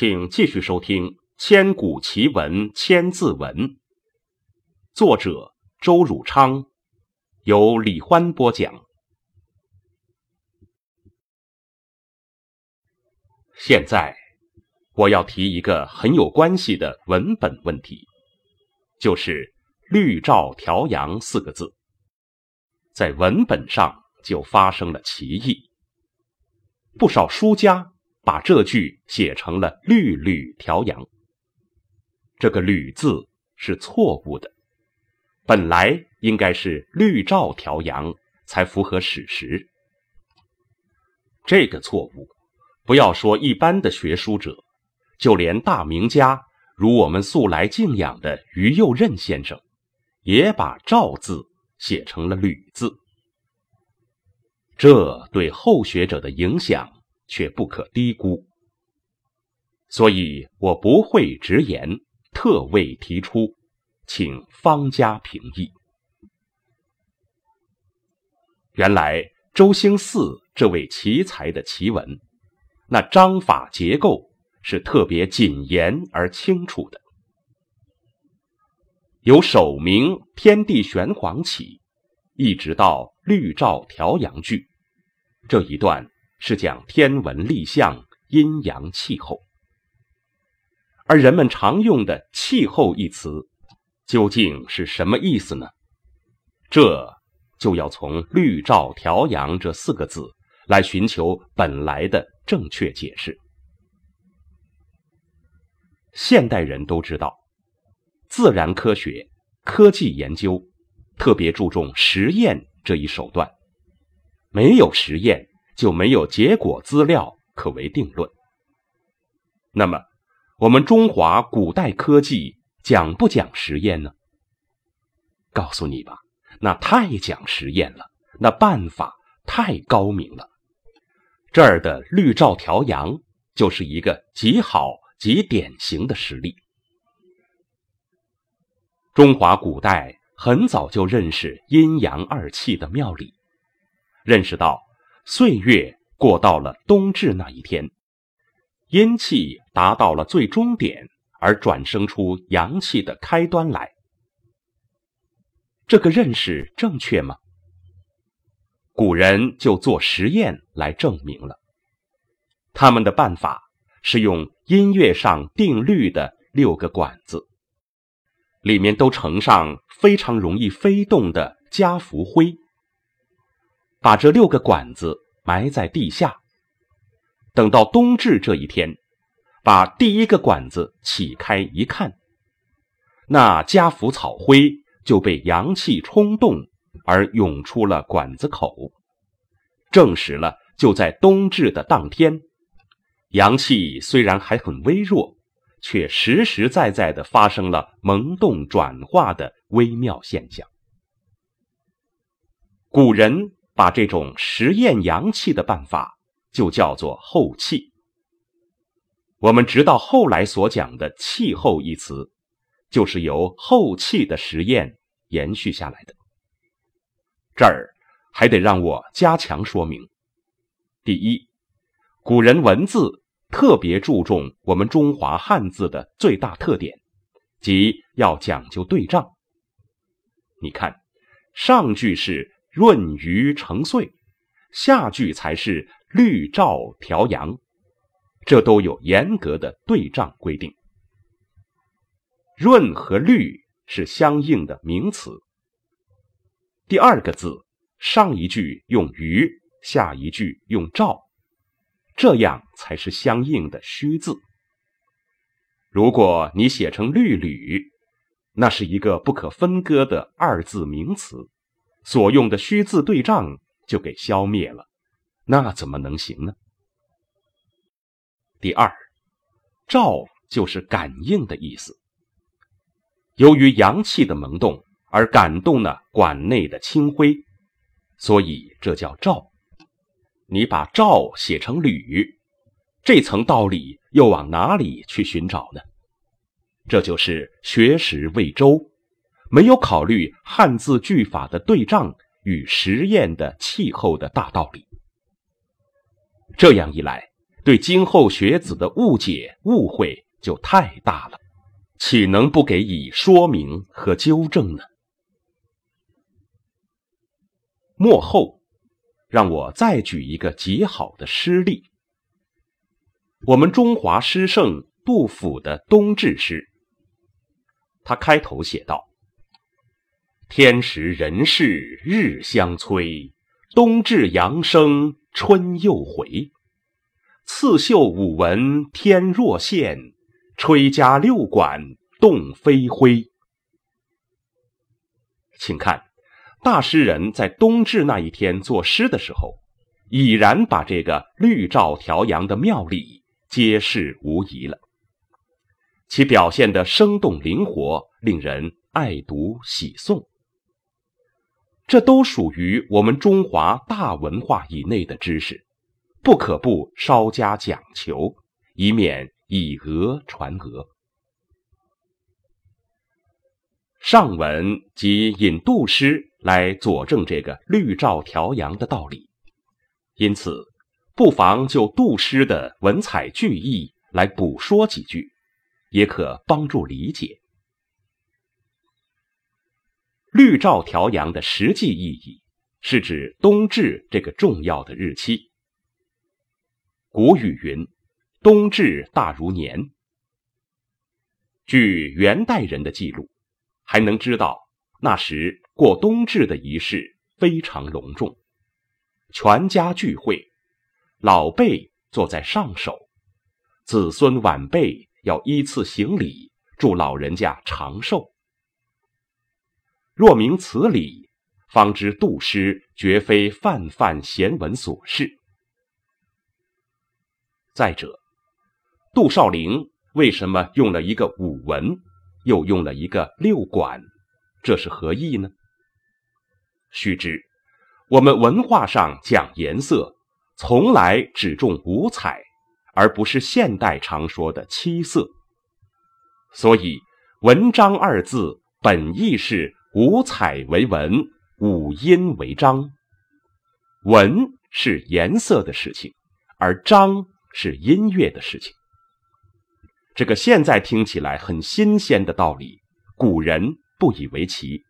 请继续收听《千古奇文千字文》，作者周汝昌，由李欢播讲。现在我要提一个很有关系的文本问题，就是“绿照调阳”四个字，在文本上就发生了歧义，不少书家。把这句写成了“律吕调阳”，这个“吕”字是错误的，本来应该是“律照调阳”才符合史实。这个错误，不要说一般的学书者，就连大名家如我们素来敬仰的于右任先生，也把“照”字写成了“吕”字，这对后学者的影响。却不可低估，所以我不会直言，特为提出，请方家评议。原来周兴嗣这位奇才的奇文，那章法结构是特别谨严而清楚的，由首名天地玄黄起，一直到绿照调阳句这一段。是讲天文历象、阴阳气候，而人们常用的“气候”一词，究竟是什么意思呢？这就要从“绿照调阳”这四个字来寻求本来的正确解释。现代人都知道，自然科学、科技研究特别注重实验这一手段，没有实验。就没有结果资料可为定论。那么，我们中华古代科技讲不讲实验呢？告诉你吧，那太讲实验了，那办法太高明了。这儿的绿照调阳就是一个极好极典型的实例。中华古代很早就认识阴阳二气的妙理，认识到。岁月过到了冬至那一天，阴气达到了最终点，而转生出阳气的开端来。这个认识正确吗？古人就做实验来证明了。他们的办法是用音乐上定律的六个管子，里面都盛上非常容易飞动的家福灰。把这六个管子埋在地下，等到冬至这一天，把第一个管子起开一看，那家福草灰就被阳气冲动而涌出了管子口，证实了就在冬至的当天，阳气虽然还很微弱，却实实在在的发生了萌动转化的微妙现象。古人。把这种实验阳气的办法就叫做后气。我们直到后来所讲的“气候”一词，就是由后气的实验延续下来的。这儿还得让我加强说明：第一，古人文字特别注重我们中华汉字的最大特点，即要讲究对仗。你看，上句是。闰余成岁，下句才是律照调阳，这都有严格的对仗规定。润和律是相应的名词。第二个字，上一句用余，下一句用照，这样才是相应的虚字。如果你写成律吕，那是一个不可分割的二字名词，所用的虚字对仗就给消灭了，那怎么能行呢？第二，照就是感应的意思。由于阳气的萌动而感动了馆内的清辉，所以这叫照。你把照写成吕。这层道理又往哪里去寻找呢？这就是学识未周，没有考虑汉字句法的对仗与实验的气候的大道理。这样一来，对今后学子的误解误会就太大了，岂能不给以说明和纠正呢？末后，让我再举一个极好的诗例。我们中华诗圣杜甫的冬至诗，他开头写道：“天时人事日相催，冬至阳生春又回。刺绣五文天若线，吹葭六管动飞灰。”请看，大诗人在冬至那一天作诗的时候，已然把这个绿照调阳的妙理。揭示无疑了，其表现的生动灵活，令人爱读喜诵。这都属于我们中华大文化以内的知识，不可不稍加讲求，以免以讹传讹。上文即引杜诗来佐证这个绿照调阳的道理，因此。不妨就杜诗的文采句意来补说几句，也可帮助理解。绿照调阳的实际意义是指冬至这个重要的日期。古语云：“冬至大如年。”据元代人的记录，还能知道那时过冬至的仪式非常隆重，全家聚会。老辈坐在上首，子孙晚辈要依次行礼，祝老人家长寿。若明此理，方知杜诗绝非泛泛闲文所示。再者，杜少陵为什么用了一个五文，又用了一个六管？这是何意呢？须知，我们文化上讲颜色。从来只重五彩，而不是现代常说的七色。所以“文章”二字本意是五彩为文，五音为章。文是颜色的事情，而章是音乐的事情。这个现在听起来很新鲜的道理，古人不以为奇，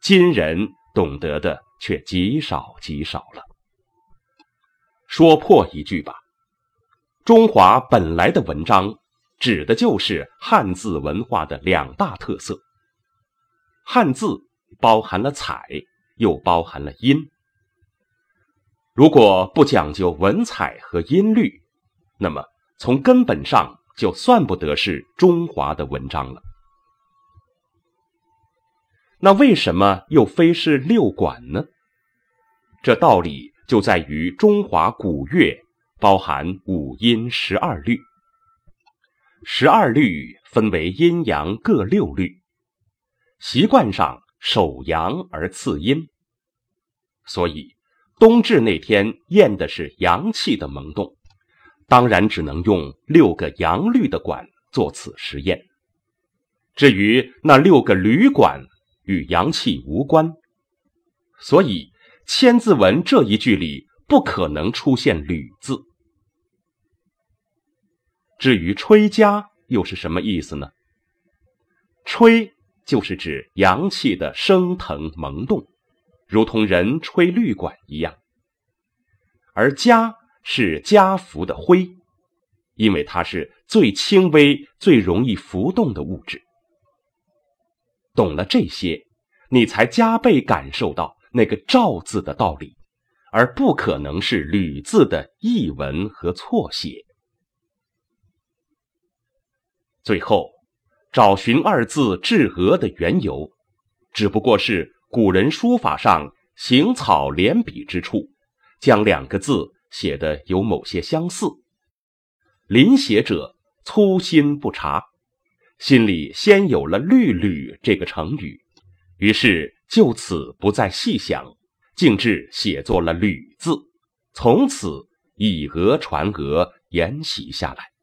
今人懂得的却极少极少了。说破一句吧，中华本来的文章，指的就是汉字文化的两大特色。汉字包含了彩，又包含了音。如果不讲究文采和音律，那么从根本上就算不得是中华的文章了。那为什么又非是六管呢？这道理。就在于中华古乐包含五音十二律，十二律分为阴阳各六律，习惯上守阳而次阴，所以冬至那天验的是阳气的萌动，当然只能用六个阳律的管做此实验。至于那六个铝管与阳气无关，所以。千字文这一句里不可能出现“吕”字。至于“吹家”又是什么意思呢？“吹”就是指阳气的升腾萌动，如同人吹绿管一样。而家是家福的灰，因为它是最轻微、最容易浮动的物质。懂了这些，你才加倍感受到那个“赵”字的道理，而不可能是“吕”字的译文和错写。最后，找寻二字至额的缘由，只不过是古人书法上行草连笔之处，将两个字写得有某些相似。临写者粗心不察，心里先有了“绿吕”这个成语，于是就此不再细想，径至写作了“吕”字，从此以讹传讹，沿袭下来。